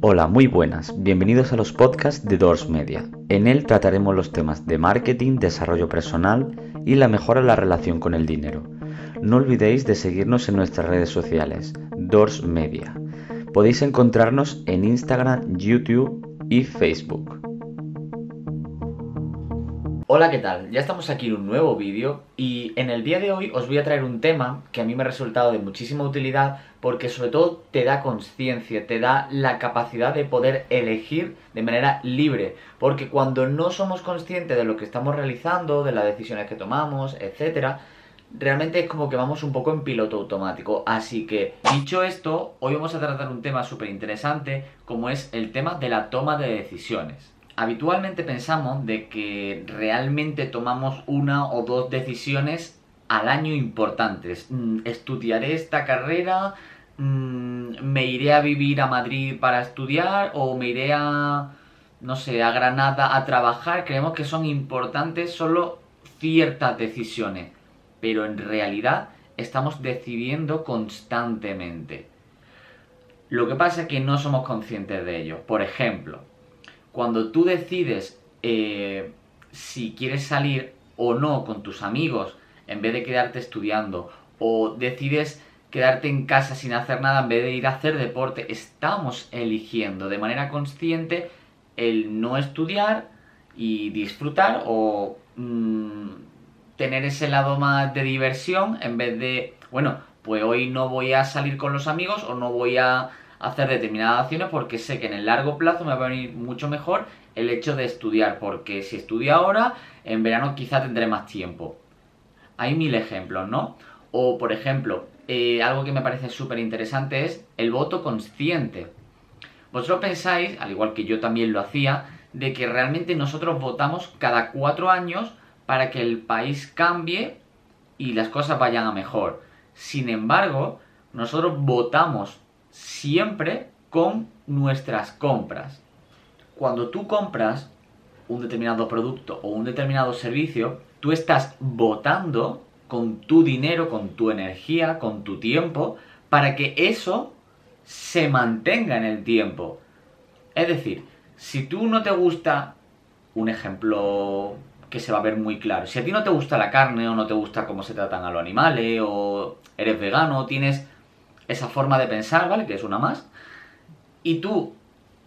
Hola, muy buenas. Bienvenidos a los podcasts de Doors Media. En él trataremos los temas de marketing, desarrollo personal y la mejora en la relación con el dinero. No olvidéis de seguirnos en nuestras redes sociales, Doors Media. Podéis encontrarnos en Instagram, YouTube y Facebook. Hola, ¿qué tal? Ya estamos aquí en un nuevo vídeo y en el día de hoy os voy a traer un tema que a mí me ha resultado de muchísima utilidad porque sobre todo te da conciencia, te da la capacidad de poder elegir de manera libre, porque cuando no somos conscientes de lo que estamos realizando, de las decisiones que tomamos, etcétera, realmente es como que vamos un poco en piloto automático. Así que, dicho esto, hoy vamos a tratar un tema súper interesante como es el tema de la toma de decisiones habitualmente pensamos de que realmente tomamos una o dos decisiones al año importantes. Mm, estudiaré esta carrera, mm, me iré a vivir a Madrid para estudiar o me iré a, no sé, a Granada a trabajar. Creemos que son importantes solo ciertas decisiones, pero en realidad estamos decidiendo constantemente. Lo que pasa es que no somos conscientes de ello. Por ejemplo, cuando tú decides eh, si quieres salir o no con tus amigos en vez de quedarte estudiando, o decides quedarte en casa sin hacer nada en vez de ir a hacer deporte, estamos eligiendo de manera consciente el no estudiar y disfrutar o mm, tener ese lado más de diversión en vez de, bueno, pues hoy no voy a salir con los amigos o no voy a hacer determinadas acciones porque sé que en el largo plazo me va a venir mucho mejor el hecho de estudiar, porque si estudio ahora, en verano quizá tendré más tiempo. Hay mil ejemplos, ¿no? O, por ejemplo, eh, algo que me parece súper interesante es el voto consciente. Vosotros pensáis, al igual que yo también lo hacía, de que realmente nosotros votamos cada cuatro años para que el país cambie y las cosas vayan a mejor. Sin embargo, nosotros votamos siempre con nuestras compras. Cuando tú compras un determinado producto o un determinado servicio, tú estás votando con tu dinero, con tu energía, con tu tiempo, para que eso se mantenga en el tiempo. Es decir, si tú no te gusta, un ejemplo que se va a ver muy claro, si a ti no te gusta la carne o no te gusta cómo se tratan a los animales o eres vegano, tienes esa forma de pensar, ¿vale? Que es una más. Y tú,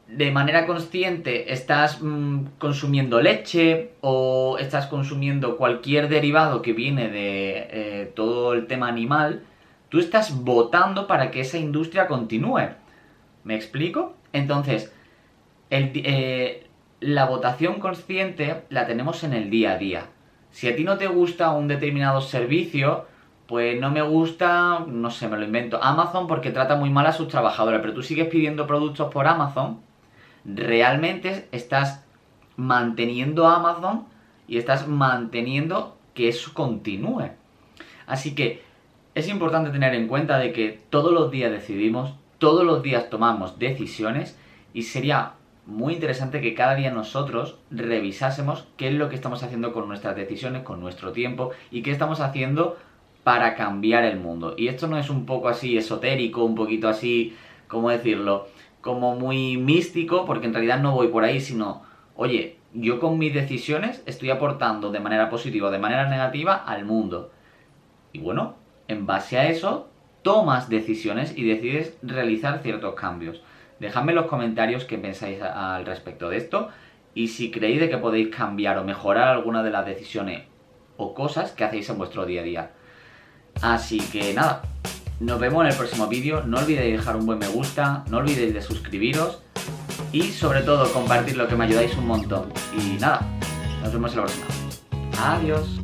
de manera consciente, estás mm, consumiendo leche o estás consumiendo cualquier derivado que viene de eh, todo el tema animal, tú estás votando para que esa industria continúe. ¿Me explico? Entonces, eh, la votación consciente la tenemos en el día a día. Si a ti no te gusta un determinado servicio, pues no me gusta, no sé, me lo invento, Amazon porque trata muy mal a sus trabajadores, pero tú sigues pidiendo productos por Amazon, realmente estás manteniendo Amazon y estás manteniendo que eso continúe. Así que es importante tener en cuenta de que todos los días decidimos, todos los días tomamos decisiones y sería muy interesante que cada día nosotros revisásemos qué es lo que estamos haciendo con nuestras decisiones, con nuestro tiempo y qué estamos haciendo para cambiar el mundo. Y esto no es un poco así esotérico, un poquito así, ¿cómo decirlo? Como muy místico, porque en realidad no voy por ahí, sino, oye, yo con mis decisiones estoy aportando de manera positiva o de manera negativa al mundo. Y bueno, en base a eso, tomas decisiones y decides realizar ciertos cambios. Dejadme en los comentarios qué pensáis al respecto de esto y si creéis de que podéis cambiar o mejorar alguna de las decisiones o cosas que hacéis en vuestro día a día. Así que nada, nos vemos en el próximo vídeo. No olvidéis dejar un buen me gusta, no olvidéis de suscribiros y sobre todo compartirlo que me ayudáis un montón. Y nada, nos vemos en la próxima. Adiós.